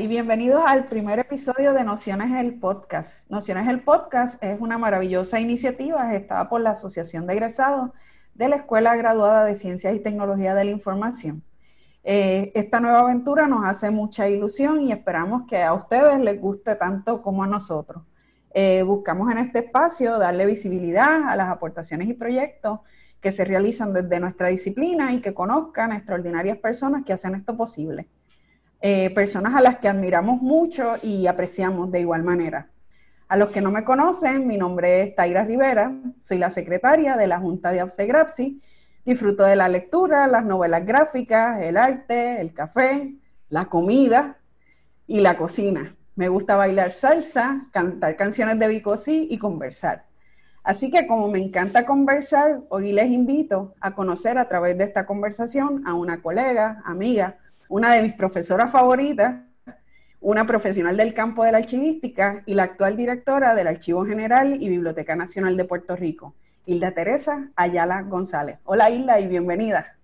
y bienvenidos al primer episodio de Nociones el Podcast. Nociones el Podcast es una maravillosa iniciativa gestada por la Asociación de Egresados de la Escuela Graduada de Ciencias y Tecnología de la Información. Eh, esta nueva aventura nos hace mucha ilusión y esperamos que a ustedes les guste tanto como a nosotros. Eh, buscamos en este espacio darle visibilidad a las aportaciones y proyectos que se realizan desde nuestra disciplina y que conozcan a extraordinarias personas que hacen esto posible. Eh, personas a las que admiramos mucho y apreciamos de igual manera. A los que no me conocen, mi nombre es Taira Rivera, soy la secretaria de la Junta de Grapsi. Disfruto de la lectura, las novelas gráficas, el arte, el café, la comida y la cocina. Me gusta bailar salsa, cantar canciones de Bicosí y conversar. Así que como me encanta conversar, hoy les invito a conocer a través de esta conversación a una colega, amiga, una de mis profesoras favoritas, una profesional del campo de la archivística y la actual directora del Archivo General y Biblioteca Nacional de Puerto Rico, Hilda Teresa Ayala González. Hola Hilda y bienvenida.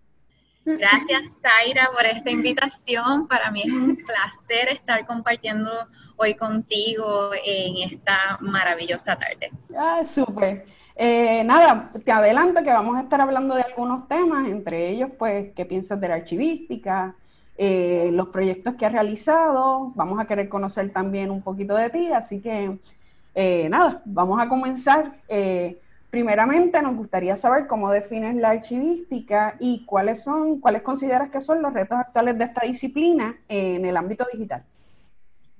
Gracias Taira por esta invitación. Para mí es un placer estar compartiendo hoy contigo en esta maravillosa tarde. Ah, súper. Eh, nada, te adelanto que vamos a estar hablando de algunos temas, entre ellos, pues, qué piensas de la archivística, eh, los proyectos que has realizado. Vamos a querer conocer también un poquito de ti, así que eh, nada, vamos a comenzar. Eh, primeramente, nos gustaría saber cómo defines la archivística y cuáles son, cuáles consideras que son los retos actuales de esta disciplina en el ámbito digital.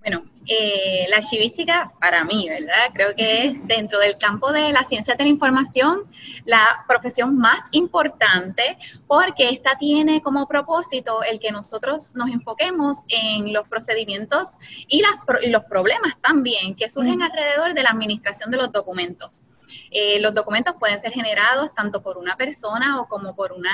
Bueno, eh, la archivística para mí, ¿verdad? Creo que es dentro del campo de la ciencia de la información la profesión más importante porque esta tiene como propósito el que nosotros nos enfoquemos en los procedimientos y, las, y los problemas también que surgen alrededor de la administración de los documentos. Eh, los documentos pueden ser generados tanto por una persona o como por una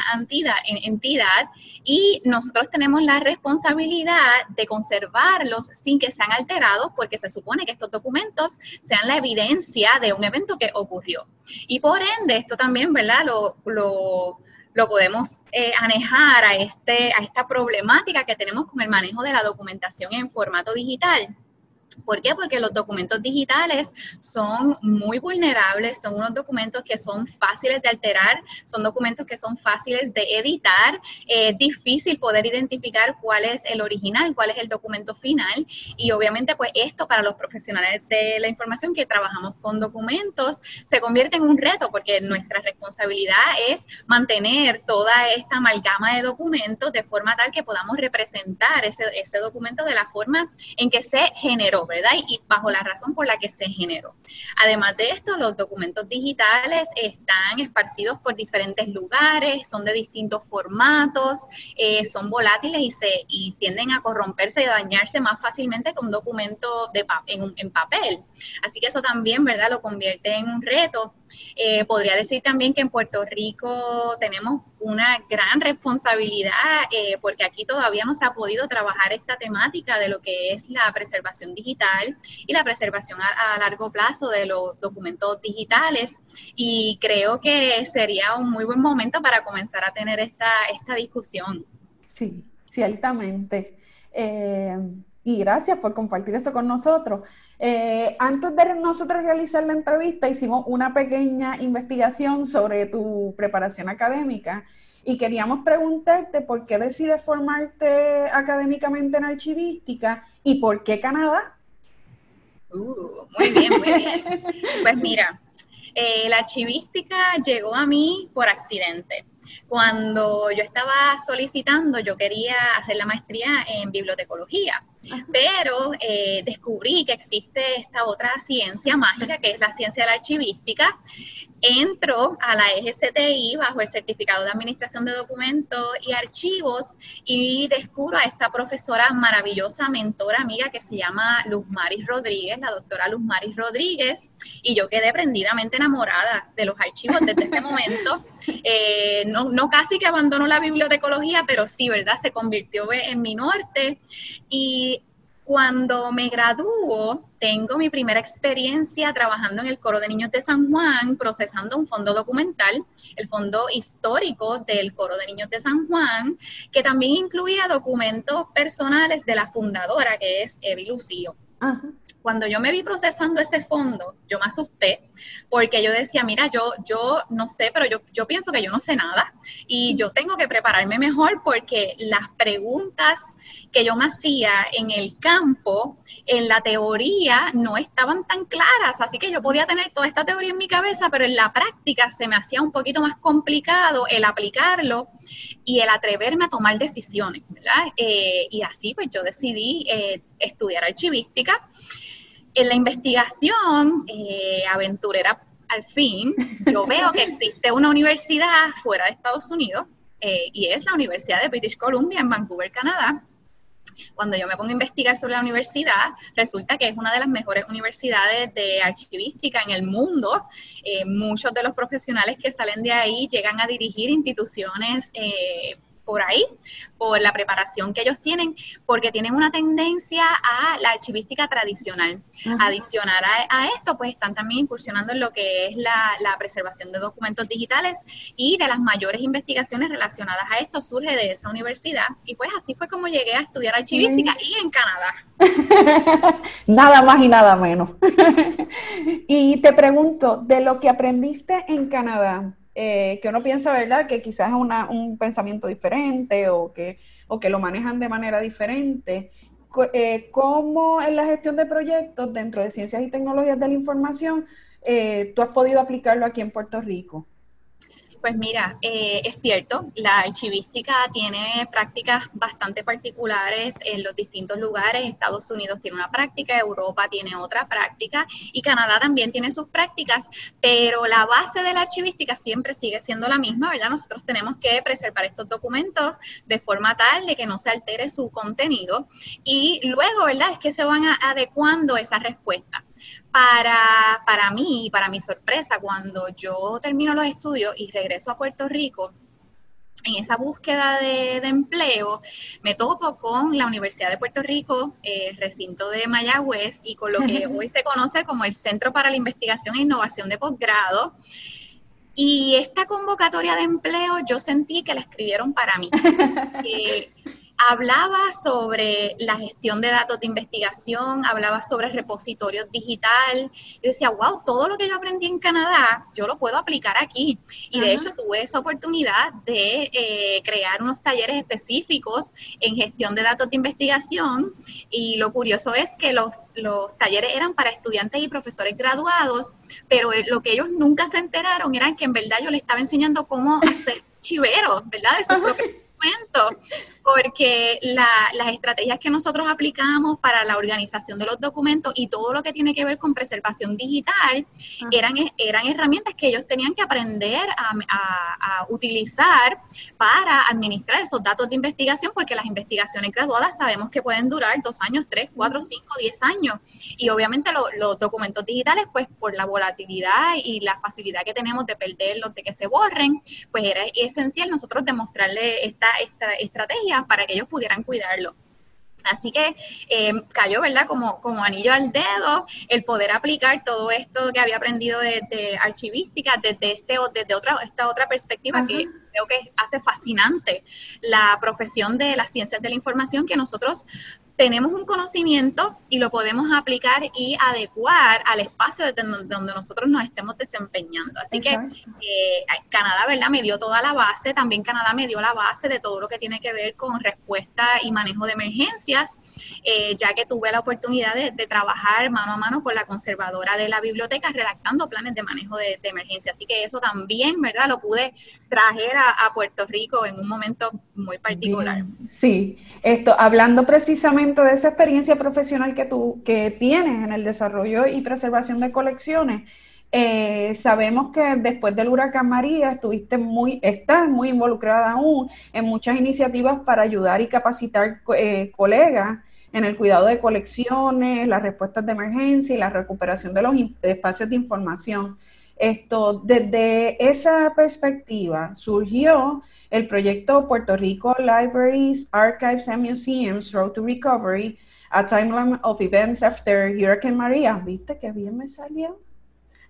entidad, y nosotros tenemos la responsabilidad de conservarlos sin que sean alterados porque se supone que estos documentos sean la evidencia de un evento que ocurrió. Y por ende, esto también, ¿verdad? Lo, lo, podemos eh, anejar a, este, a esta problemática que tenemos con el manejo de la documentación en formato digital. ¿Por qué? Porque los documentos digitales son muy vulnerables, son unos documentos que son fáciles de alterar, son documentos que son fáciles de editar, es difícil poder identificar cuál es el original, cuál es el documento final y obviamente pues esto para los profesionales de la información que trabajamos con documentos se convierte en un reto porque nuestra responsabilidad es mantener toda esta amalgama de documentos de forma tal que podamos representar ese, ese documento de la forma en que se generó Y bajo la razón por la que se generó. Además de esto, los documentos digitales están esparcidos por diferentes lugares, son de distintos formatos, eh, son volátiles y, se, y tienden a corromperse y dañarse más fácilmente que un documento de en, en papel. Así que eso también, ¿verdad? Lo convierte en un reto eh, podría decir también que en Puerto Rico tenemos una gran responsabilidad eh, porque aquí todavía no se ha podido trabajar esta temática de lo que es la preservación digital y la preservación a, largo plazo de los documentos digitales y creo que sería un muy buen momento para comenzar a tener esta, esta discusión. Sí, ciertamente. Eh, y gracias por compartir eso con nosotros. Eh, antes de nosotros realizar la entrevista, hicimos una pequeña investigación sobre tu preparación académica y queríamos preguntarte por qué decides formarte académicamente en archivística y por qué Canadá. Uh, muy bien, muy bien. Pues mira, eh, la archivística llegó a mí por accidente. Cuando yo estaba solicitando, yo quería hacer la maestría en bibliotecología, pero eh, descubrí que existe esta otra ciencia mágica, que es la ciencia de la archivística, entro a la EGCTI bajo el certificado de administración de documentos y archivos y descubro a esta profesora maravillosa, mentora, amiga que se llama Luz Maris Rodríguez, la doctora Luz Maris Rodríguez, y yo quedé prendidamente enamorada de los archivos desde ese momento. Eh, no, no casi que abandonó la bibliotecología, pero sí, ¿verdad? Se convirtió en mi norte y Cuando me gradúo, tengo mi primera experiencia trabajando en el Coro de Niños de San Juan, procesando un fondo documental, el fondo histórico del Coro de Niños de San Juan, que también incluía documentos personales de la fundadora, que es Evi Lucío. Cuando yo me vi procesando ese fondo, yo me asusté porque yo decía, mira, yo, yo no sé, pero yo, yo pienso que yo no sé nada y yo tengo que prepararme mejor porque las preguntas que yo me hacía en el campo, en la teoría, no estaban tan claras. Así que yo podía tener toda esta teoría en mi cabeza, pero en la práctica se me hacía un poquito más complicado el aplicarlo y el atreverme a tomar decisiones, ¿verdad? Eh, y así pues yo decidí eh, estudiar archivística en la investigación eh, aventurera al fin, yo veo que existe una universidad fuera de Estados Unidos eh, y es la Universidad de British Columbia en Vancouver, Canadá. Cuando yo me pongo a investigar sobre la universidad, resulta que es una de las mejores universidades de archivística en el mundo. Eh, muchos de los profesionales que salen de ahí llegan a dirigir instituciones por ahí, por la preparación que ellos tienen, porque tienen una tendencia a la archivística tradicional. Adicionar a, esto, pues están también incursionando en lo que es la, preservación de documentos digitales y de las mayores investigaciones relacionadas a esto surge de esa universidad. Y pues así fue como llegué a estudiar archivística y en Canadá. nada más y nada menos. y te pregunto, de lo que aprendiste en Canadá, eh, que uno piensa, ¿verdad?, que quizás es un pensamiento diferente o que, o que lo manejan de manera diferente. Eh, ¿Cómo en la gestión de proyectos dentro de ciencias y tecnologías de la información eh, tú has podido aplicarlo aquí en Puerto Rico? Pues mira, eh, es cierto, la archivística tiene prácticas bastante particulares en los distintos lugares. Estados Unidos tiene una práctica, Europa tiene otra práctica y Canadá también tiene sus prácticas, pero la base de la archivística siempre sigue siendo la misma, ¿verdad? Nosotros tenemos que preservar estos documentos de forma tal de que no se altere su contenido y luego, ¿verdad? Es que se van adecuando esas respuestas. Para, para mí, para mi sorpresa, cuando yo termino los estudios y regreso a Puerto Rico, en esa búsqueda de, empleo, me topo con la Universidad de Puerto Rico, el recinto de Mayagüez, y con lo que hoy se conoce como el Centro para la Investigación e Innovación de Posgrado. Y esta convocatoria de empleo yo sentí que la escribieron para mí. Eh, hablaba sobre la gestión de datos de investigación, hablaba sobre repositorios digital. y decía, wow, todo lo que yo aprendí en Canadá, yo lo puedo aplicar aquí. Y de hecho tuve esa oportunidad de eh, crear unos talleres específicos en gestión de datos de investigación. Y lo curioso es que los, los talleres eran para estudiantes y profesores graduados, pero eh, lo que ellos nunca se enteraron era que en verdad yo les estaba enseñando cómo hacer chiveros, ¿verdad? De sus propios porque las estrategias que nosotros aplicamos para la organización de los documentos y todo lo que tiene que ver con preservación digital eran, eran herramientas que ellos tenían que aprender a, utilizar para administrar esos datos de investigación, porque las investigaciones graduadas sabemos que pueden durar dos años, tres, cuatro, cinco, diez años. Y obviamente los documentos digitales, pues por la volatilidad y la facilidad que tenemos de perderlos, de que se borren, pues era esencial nosotros demostrarle esta, esta estrategia para que ellos pudieran cuidarlo. Así que eh, cayó, ¿verdad? Como, como anillo al dedo el poder aplicar todo esto que había aprendido de, archivística desde, este, desde otra, esta otra perspectiva que creo que hace fascinante la profesión de las ciencias de la información que nosotros tenemos un conocimiento y lo podemos aplicar y adecuar al espacio donde nosotros nos estemos desempeñando. Así que eh, Canadá, ¿verdad? Me dio toda la base, también Canadá me dio la base de todo lo que tiene que ver con respuesta y manejo de emergencias, eh, ya que tuve la oportunidad de, trabajar mano a mano con la conservadora de la biblioteca redactando planes de manejo de, emergencia. Así que eso también, ¿verdad? Lo pude traer a, Puerto Rico en un momento muy particular. Sí, esto, hablando precisamente de esa experiencia profesional que tú que tienes en el desarrollo y preservación de colecciones, eh, sabemos que después del huracán María estuviste muy, estás muy involucrada aún en muchas iniciativas para ayudar y capacitar eh, colegas en el cuidado de colecciones, las respuestas de emergencia y la recuperación de los espacios de información. Esto, desde esa perspectiva surgió el proyecto Puerto Rico Libraries, Archives and Museums Road to Recovery, A Timeline of Events After Hurricane Maria. ¿Viste qué bien me salió?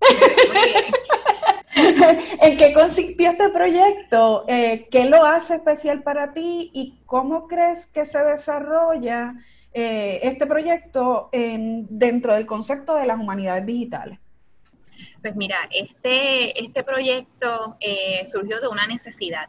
¿En qué consistió este proyecto? Eh, ¿Qué lo hace especial para ti y cómo crees que se desarrolla eh, este proyecto dentro del concepto de las humanidades digitales? Pues mira, este, este proyecto eh, surgió de una necesidad.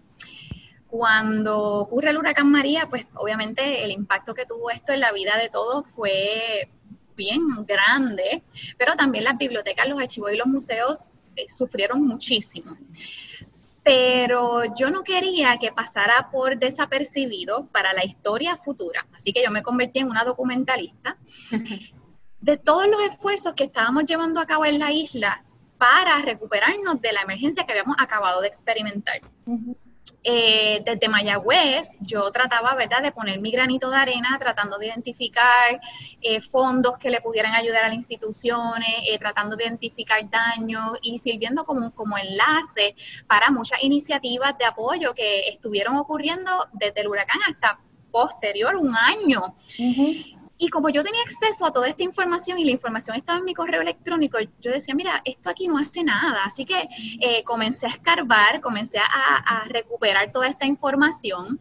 Cuando ocurre el huracán María, pues obviamente el impacto que tuvo esto en la vida de todos fue bien grande, pero también las bibliotecas, los archivos y los museos eh, sufrieron muchísimo. Pero yo no quería que pasara por desapercibido para la historia futura, así que yo me convertí en una documentalista de todos los esfuerzos que estábamos llevando a cabo en la isla para recuperarnos de la emergencia que habíamos acabado de experimentar. Eh, desde Mayagüez, yo trataba, ¿verdad?, de poner mi granito de arena, tratando de identificar eh, fondos que le pudieran ayudar a las instituciones, eh, tratando de identificar daños y sirviendo como, como enlace para muchas iniciativas de apoyo que estuvieron ocurriendo desde el huracán hasta posterior, un año. Y como yo tenía acceso a toda esta información y la información estaba en mi correo electrónico, yo decía, mira, esto aquí no hace nada. Así que eh, comencé a escarbar, comencé a, a recuperar toda esta información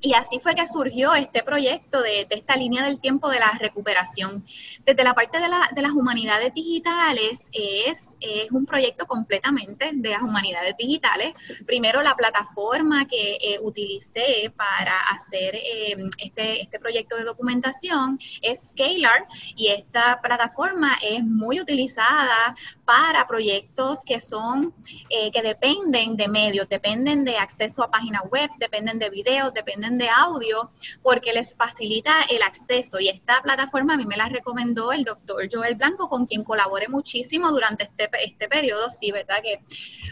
y así fue que surgió este proyecto de, esta línea del tiempo de la recuperación. Desde la parte de, las humanidades digitales, es, un proyecto completamente de las humanidades digitales. Primero, la plataforma que eh, utilicé para hacer eh, este, este proyecto de documentación es Scalar y esta plataforma es muy utilizada para proyectos que son, eh, que dependen de medios, dependen de acceso a páginas web, dependen de videos, dependen de audio porque les facilita el acceso y esta plataforma a mí me la recomendó el doctor Joel Blanco con quien colaboré muchísimo durante este, este periodo, sí, ¿verdad? Que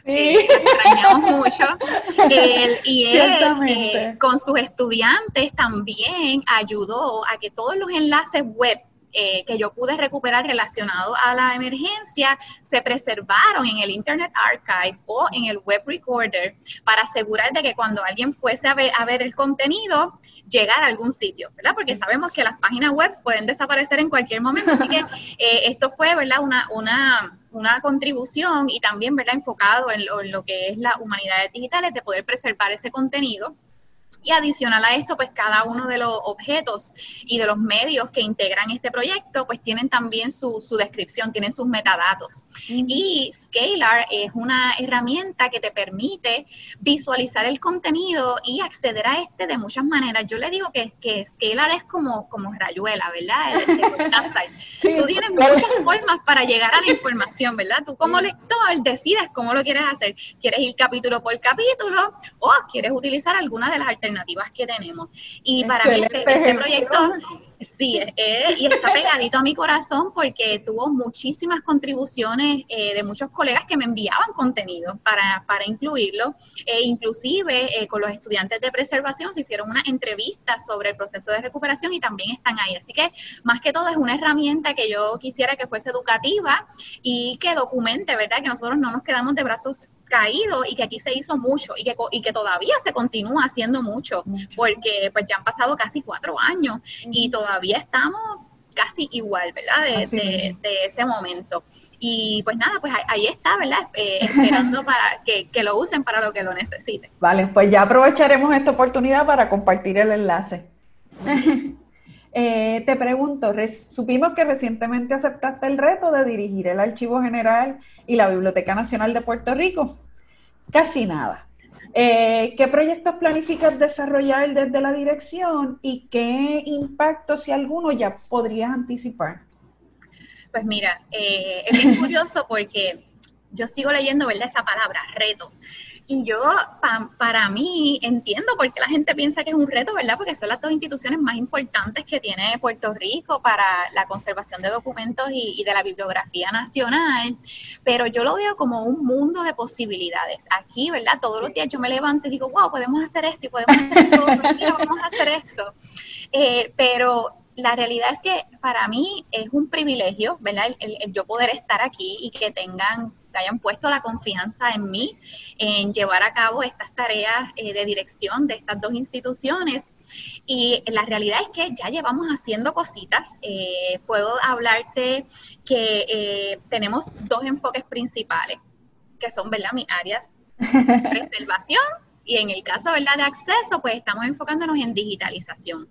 eh, extrañamos mucho. y él eh, con sus estudiantes también ayudó a que todos los enlaces web eh, que yo pude recuperar relacionado a la emergencia se preservaron en el Internet Archive o en el Web Recorder para asegurar de que cuando alguien fuese a ver, a ver el contenido, llegar a algún sitio, ¿verdad? Porque sabemos que las páginas web pueden desaparecer en cualquier momento, así que eh, esto fue, ¿verdad? Una, una, una contribución y también, ¿verdad? Enfocado en lo, en lo que es las humanidades digitales, de poder preservar ese contenido y adicional a esto, pues cada uno de los objetos y de los medios que integran este proyecto, pues tienen también su, descripción, tienen sus metadatos. Y Scalar es una herramienta que te permite visualizar el contenido y acceder a este de muchas maneras. Yo le digo que, que Scalar es como, como rayuela, ¿verdad? Tú tienes muchas formas para llegar a la información, ¿verdad? Tú como lector decides cómo lo quieres hacer. ¿Quieres ir capítulo por capítulo o quieres utilizar alguna de las alternativas? Alternativas que tenemos. Y para mí este, este proyecto Sí, eh, y está pegadito a mi corazón porque tuvo muchísimas contribuciones eh, de muchos colegas que me enviaban contenido para, para incluirlo. E inclusive eh, con los estudiantes de preservación se hicieron una entrevista sobre el proceso de recuperación y también están ahí. Así que más que todo es una herramienta que yo quisiera que fuese educativa y que documente, ¿verdad? Que nosotros no nos quedamos de brazos caídos y que aquí se hizo mucho y que, y que todavía se continúa haciendo mucho, porque pues ya han pasado casi cuatro años y todavía estamos casi igual, ¿verdad? De, ese momento. Y pues nada, pues ahí está, ¿verdad? Eh, esperando para que, lo usen para lo que lo necesiten. Vale, pues ya aprovecharemos esta oportunidad para compartir el enlace. Eh, te pregunto, supimos que recientemente aceptaste el reto de dirigir el Archivo General y la Biblioteca Nacional de Puerto Rico. Casi nada. Eh, ¿Qué proyectos planificas desarrollar desde la dirección y qué impacto, si alguno, ya podrías anticipar? Pues mira, eh, es bien curioso porque yo sigo leyendo, ¿verdad? Esa palabra, reto. Y yo, para mí, entiendo por qué la gente piensa que es un reto, ¿verdad? Porque son las dos instituciones más importantes que tiene Puerto Rico para la conservación de documentos y, de la bibliografía nacional. Pero yo lo veo como un mundo de posibilidades. Aquí, ¿verdad? Todos los días yo me levanto y digo, wow, podemos hacer esto y podemos hacer esto, vamos a hacer esto. Eh, pero la realidad es que para mí es un privilegio, ¿verdad? el, yo poder estar aquí y que tengan que hayan puesto la confianza en mí, en llevar a cabo estas tareas eh, de dirección de estas dos instituciones. Y la realidad es que ya llevamos haciendo cositas. Eh, puedo hablarte que tenemos dos enfoques principales, que son, ¿verdad? Mi área, preservación y en el caso ¿verdad? de acceso, pues estamos enfocándonos en digitalización.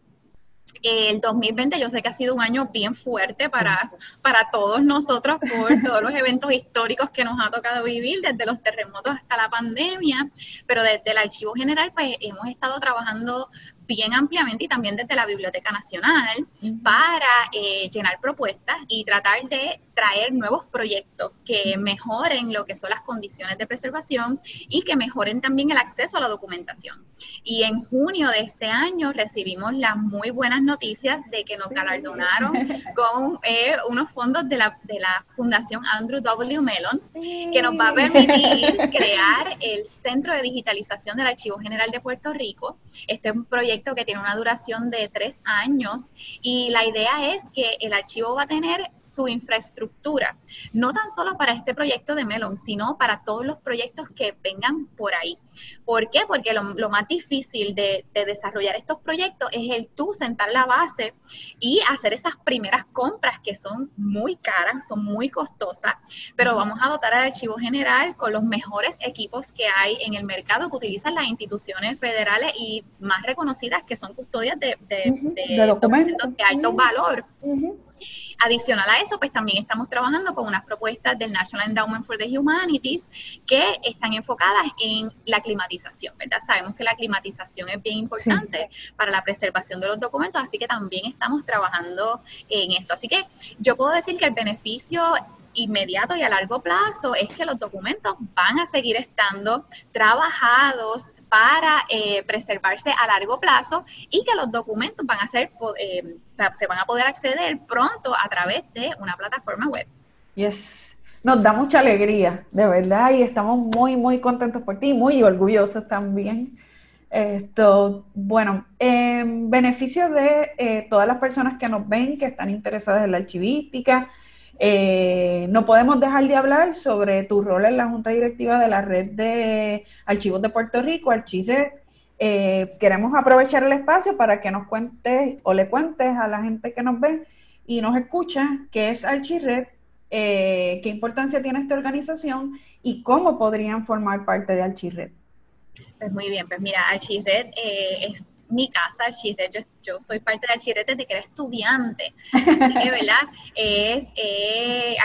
El 2020 yo sé que ha sido un año bien fuerte para, para todos nosotros por todos los eventos históricos que nos ha tocado vivir, desde los terremotos hasta la pandemia, pero desde el Archivo General pues hemos estado trabajando bien ampliamente y también desde la Biblioteca Nacional para eh, llenar propuestas y tratar de traer nuevos proyectos que mejoren lo que son las condiciones de preservación y que mejoren también el acceso a la documentación. Y en junio de este año recibimos las muy buenas noticias de que nos galardonaron con eh, unos fondos de la, de la Fundación Andrew W. Mellon, que nos va a permitir crear el Centro de Digitalización del Archivo General de Puerto Rico. Este es un proyecto que tiene una duración de tres años y la idea es que el archivo va a tener su infraestructura no tan solo para este proyecto de Melon, sino para todos los proyectos que vengan por ahí. ¿Por qué? Porque lo, más difícil de, desarrollar estos proyectos es el tú sentar la base y hacer esas primeras compras que son muy caras, son muy costosas, pero vamos a dotar al archivo general con los mejores equipos que hay en el mercado que utilizan las instituciones federales y más reconocidas que son custodias de, documentos. de alto valor. Adicional a eso, pues también estamos trabajando con unas propuestas del National Endowment for the Humanities que están enfocadas en la climatización, ¿verdad? Sabemos que la climatización es bien importante para la preservación de los documentos, así que también estamos trabajando en esto. Así que yo puedo decir que el beneficio inmediato y a largo plazo es que los documentos van a seguir estando trabajados para eh, preservarse a largo plazo y que los documentos van a ser, eh, se van a poder acceder pronto a través de una plataforma web. Yes. Nos da mucha alegría, de verdad, y estamos muy, muy contentos por ti, muy orgullosos también. Esto, bueno, en beneficio de eh, todas las personas que nos ven, que están interesadas en la archivística, eh, no podemos dejar de hablar sobre tu rol en la Junta Directiva de la Red de Archivos de Puerto Rico, Archired. Eh, queremos aprovechar el espacio para que nos cuentes o le cuentes a la gente que nos ve y nos escucha qué es Archired, eh, qué importancia tiene esta organización y cómo podrían formar parte de Archired. Pues muy bien, pues mira, Archired es mi casa, Archired, yo yo soy parte de Archired desde que era estudiante. Así que, ¿verdad? Es eh,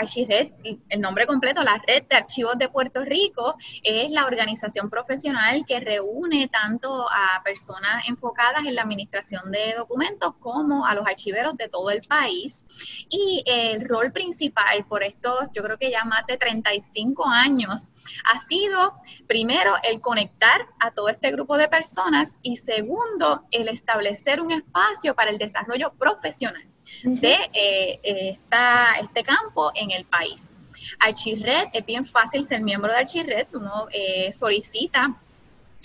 el nombre completo, la Red de Archivos de Puerto Rico, es la organización profesional que reúne tanto a personas enfocadas en la administración de documentos como a los archiveros de todo el país. Y el rol principal por estos, yo creo que ya más de 35 años, ha sido, primero, el conectar a todo este grupo de personas y segundo, el establecer un espacio espacio para el desarrollo profesional de eh, esta, este campo en el país. Archirred, es bien fácil ser miembro de Archirred, uno eh, solicita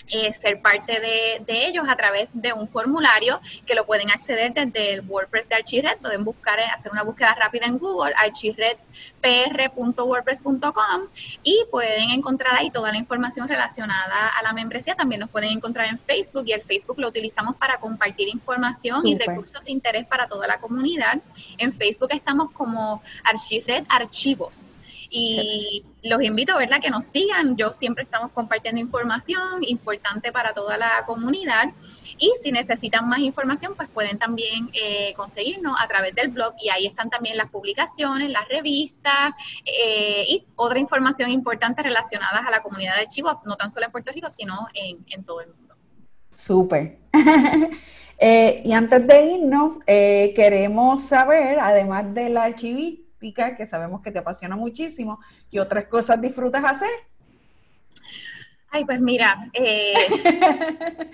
eh, ser parte de, ellos a través de un formulario que lo pueden acceder desde el WordPress de Archired. Pueden buscar, hacer una búsqueda rápida en Google, archiredpr.wordpress.com y pueden encontrar ahí toda la información relacionada a la membresía. También nos pueden encontrar en Facebook y el Facebook lo utilizamos para compartir información y recursos de interés para toda la comunidad. En Facebook estamos como Archired Archivos. Y los invito, ¿verdad?, que nos sigan. Yo siempre estamos compartiendo información importante para toda la comunidad. Y si necesitan más información, pues pueden también eh, conseguirnos a través del blog y ahí están también las publicaciones, las revistas eh, y otra información importante relacionada a la comunidad de archivos, no tan solo en Puerto Rico, sino en, todo el mundo. Súper. Eh, y antes de irnos, queremos saber, además del archivista, que sabemos que te apasiona muchísimo, y otras cosas disfrutas hacer? Ay, pues mira, eh,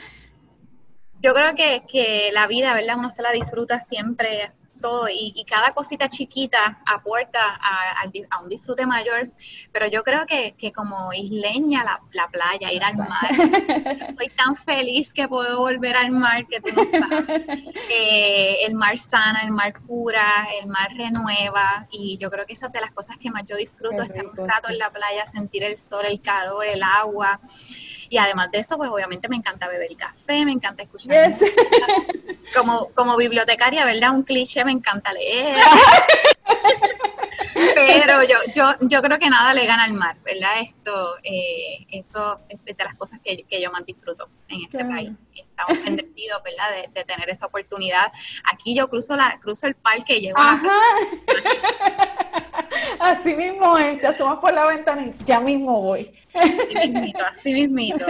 yo creo que, que, la vida, ¿verdad? Uno se la disfruta siempre todo, y, cada cosita chiquita aporta a, un disfrute mayor, pero yo creo que, como isleña la, playa, ir al mar, estoy tan feliz que puedo volver al mar que tú no sabes. Eh, el mar sana, el mar cura, el mar renueva, y yo creo que esa es de las cosas que más yo disfruto, estar un rato en la playa, sentir el sol, el calor, el agua. Y además de eso, pues obviamente me encanta beber café, me encanta escuchar. Como, como bibliotecaria, ¿verdad? Un cliché, me encanta leer. Pero yo, yo, yo creo que nada le gana al mar, ¿verdad? Esto, eh, eso es de las cosas que, yo más disfruto en este país. Estamos bendecidos, ¿verdad? De, tener esa oportunidad. Aquí yo cruzo la, cruzo el parque y llego a la Así mismo es, te asomas por la ventana y ya mismo voy. Así mismito, así mismito.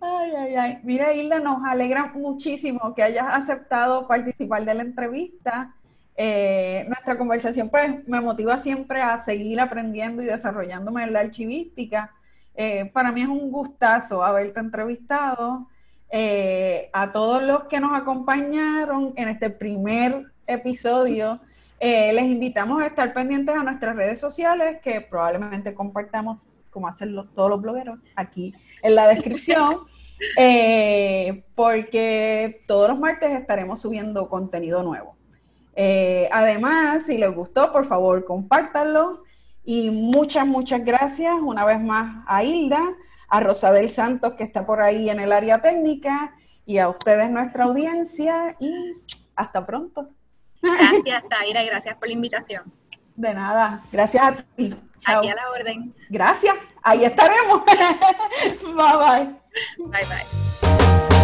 Ay, ay, ay. Mira, Hilda, nos alegra muchísimo que hayas aceptado participar de la entrevista. Eh, nuestra conversación pues me motiva siempre a seguir aprendiendo y desarrollándome en la archivística. Eh, para mí es un gustazo haberte entrevistado. Eh, a todos los que nos acompañaron en este primer episodio eh, les invitamos a estar pendientes a nuestras redes sociales que probablemente compartamos, como hacen todos los blogueros, aquí en la descripción, eh, porque todos los martes estaremos subiendo contenido nuevo. Eh, además, si les gustó, por favor, compártanlo. Y muchas, muchas gracias una vez más a Hilda, a Rosadel Santos, que está por ahí en el área técnica, y a ustedes, nuestra audiencia, y hasta pronto. Gracias, Taira, y gracias por la invitación. De nada, gracias a ti. Aquí a la orden. Gracias, ahí estaremos. bye bye. Bye bye.